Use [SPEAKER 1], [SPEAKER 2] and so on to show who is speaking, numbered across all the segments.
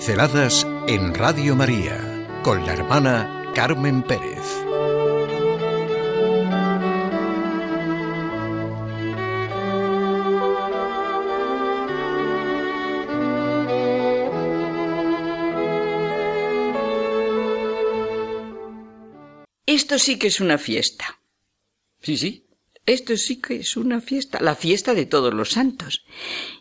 [SPEAKER 1] Pinceladas en Radio María con la hermana Carmen Pérez.
[SPEAKER 2] Esto sí que es una fiesta. Sí, sí, esto sí que es una fiesta, la fiesta de todos los santos.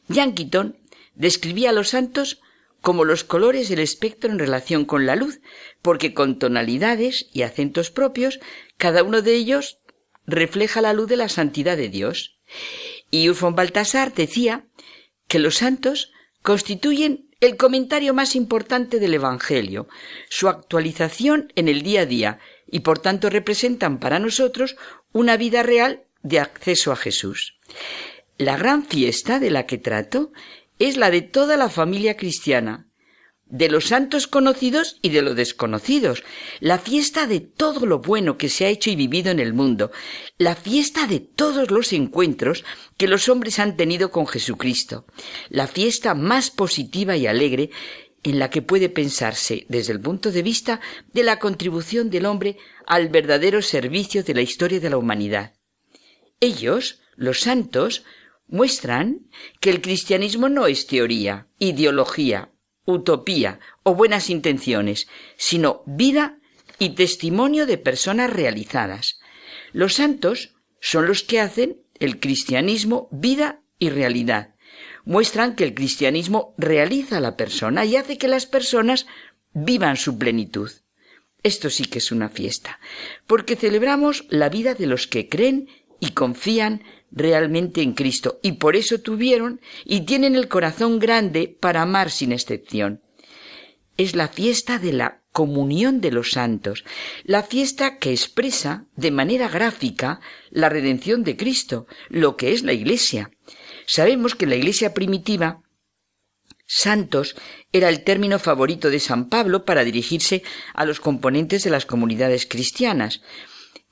[SPEAKER 2] Yanquiton describía a los santos como los colores del espectro en relación con la luz, porque con tonalidades y acentos propios, cada uno de ellos refleja la luz de la santidad de Dios. Y Urfón Baltasar decía que los santos constituyen el comentario más importante del Evangelio, su actualización en el día a día, y por tanto representan para nosotros una vida real de acceso a Jesús. La gran fiesta de la que trato es la de toda la familia cristiana, de los santos conocidos y de los desconocidos, la fiesta de todo lo bueno que se ha hecho y vivido en el mundo, la fiesta de todos los encuentros que los hombres han tenido con Jesucristo, la fiesta más positiva y alegre en la que puede pensarse desde el punto de vista de la contribución del hombre al verdadero servicio de la historia de la humanidad. Ellos, los santos, muestran que el cristianismo no es teoría, ideología, utopía o buenas intenciones, sino vida y testimonio de personas realizadas. Los santos son los que hacen el cristianismo vida y realidad. Muestran que el cristianismo realiza a la persona y hace que las personas vivan su plenitud. Esto sí que es una fiesta, porque celebramos la vida de los que creen y confían realmente en Cristo y por eso tuvieron y tienen el corazón grande para amar sin excepción. Es la fiesta de la comunión de los santos, la fiesta que expresa de manera gráfica la redención de Cristo, lo que es la Iglesia. Sabemos que la Iglesia primitiva Santos era el término favorito de San Pablo para dirigirse a los componentes de las comunidades cristianas.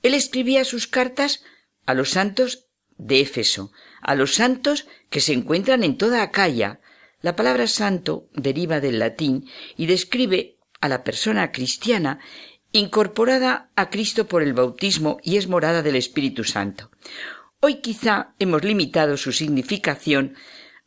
[SPEAKER 2] Él escribía sus cartas a los santos de Éfeso, a los santos que se encuentran en toda Acaya. La palabra santo deriva del latín y describe a la persona cristiana incorporada a Cristo por el bautismo y es morada del Espíritu Santo. Hoy quizá hemos limitado su significación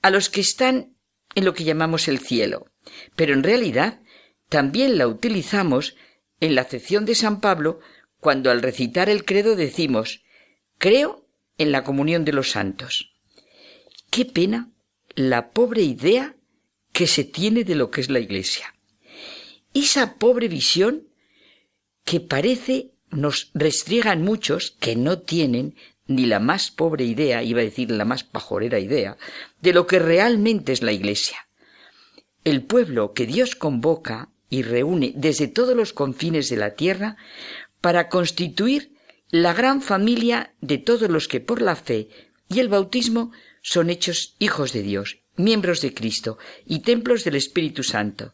[SPEAKER 2] a los que están en lo que llamamos el cielo, pero en realidad también la utilizamos en la acepción de San Pablo cuando al recitar el credo decimos creo en la comunión de los santos. Qué pena la pobre idea que se tiene de lo que es la Iglesia. Esa pobre visión que parece nos restriegan muchos que no tienen ni la más pobre idea, iba a decir la más pajorera idea, de lo que realmente es la Iglesia. El pueblo que Dios convoca y reúne desde todos los confines de la tierra para constituir la gran familia de todos los que por la fe y el bautismo son hechos hijos de Dios, miembros de Cristo y templos del Espíritu Santo.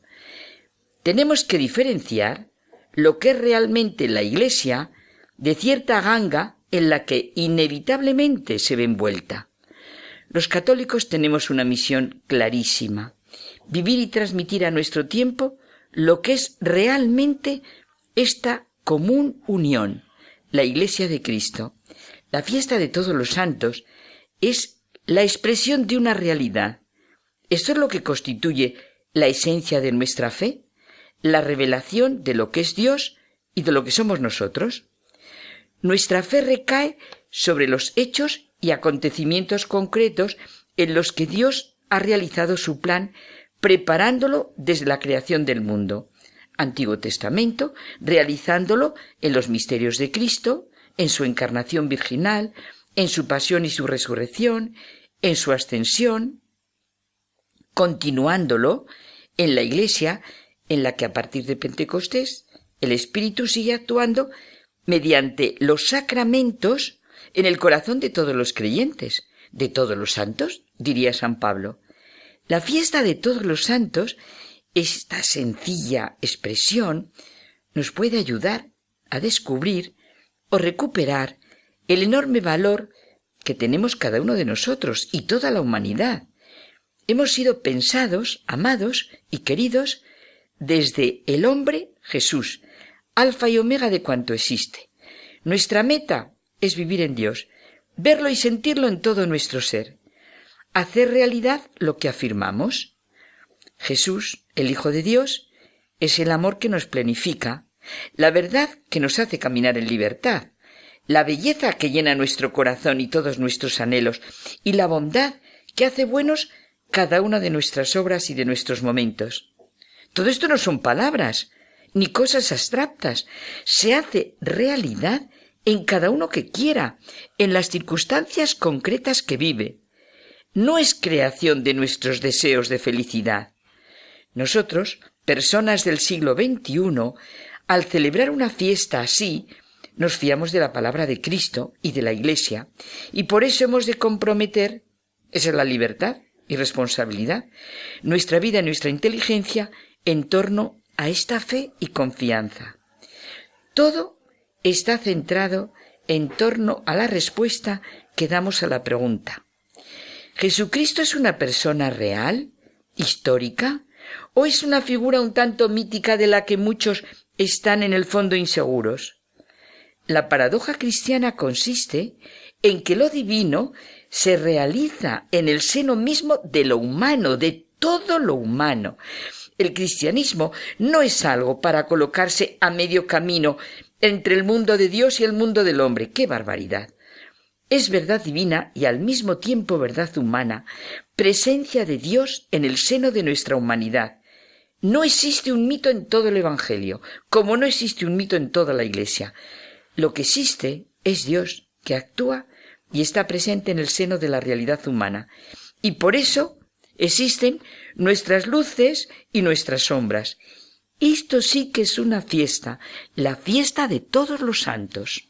[SPEAKER 2] Tenemos que diferenciar lo que es realmente la Iglesia de cierta ganga en la que inevitablemente se ve envuelta. Los católicos tenemos una misión clarísima, vivir y transmitir a nuestro tiempo lo que es realmente esta común unión la Iglesia de Cristo, la fiesta de todos los santos, es la expresión de una realidad. Esto es lo que constituye la esencia de nuestra fe, la revelación de lo que es Dios y de lo que somos nosotros. Nuestra fe recae sobre los hechos y acontecimientos concretos en los que Dios ha realizado su plan preparándolo desde la creación del mundo. Antiguo Testamento, realizándolo en los misterios de Cristo, en su encarnación virginal, en su pasión y su resurrección, en su ascensión, continuándolo en la Iglesia, en la que a partir de Pentecostés el Espíritu sigue actuando mediante los sacramentos en el corazón de todos los creyentes, de todos los santos, diría San Pablo. La fiesta de todos los santos esta sencilla expresión nos puede ayudar a descubrir o recuperar el enorme valor que tenemos cada uno de nosotros y toda la humanidad. Hemos sido pensados, amados y queridos desde el hombre, Jesús, alfa y omega de cuanto existe. Nuestra meta es vivir en Dios, verlo y sentirlo en todo nuestro ser, hacer realidad lo que afirmamos. Jesús, el Hijo de Dios, es el amor que nos planifica, la verdad que nos hace caminar en libertad, la belleza que llena nuestro corazón y todos nuestros anhelos, y la bondad que hace buenos cada una de nuestras obras y de nuestros momentos. Todo esto no son palabras, ni cosas abstractas, se hace realidad en cada uno que quiera, en las circunstancias concretas que vive. No es creación de nuestros deseos de felicidad. Nosotros, personas del siglo XXI, al celebrar una fiesta así, nos fiamos de la palabra de Cristo y de la Iglesia, y por eso hemos de comprometer, esa es la libertad y responsabilidad, nuestra vida y nuestra inteligencia en torno a esta fe y confianza. Todo está centrado en torno a la respuesta que damos a la pregunta. ¿Jesucristo es una persona real, histórica, o es una figura un tanto mítica de la que muchos están en el fondo inseguros? La paradoja cristiana consiste en que lo divino se realiza en el seno mismo de lo humano, de todo lo humano. El cristianismo no es algo para colocarse a medio camino entre el mundo de Dios y el mundo del hombre. ¡Qué barbaridad! Es verdad divina y al mismo tiempo verdad humana, presencia de Dios en el seno de nuestra humanidad. No existe un mito en todo el Evangelio, como no existe un mito en toda la Iglesia. Lo que existe es Dios, que actúa y está presente en el seno de la realidad humana. Y por eso existen nuestras luces y nuestras sombras. Esto sí que es una fiesta, la fiesta de todos los santos.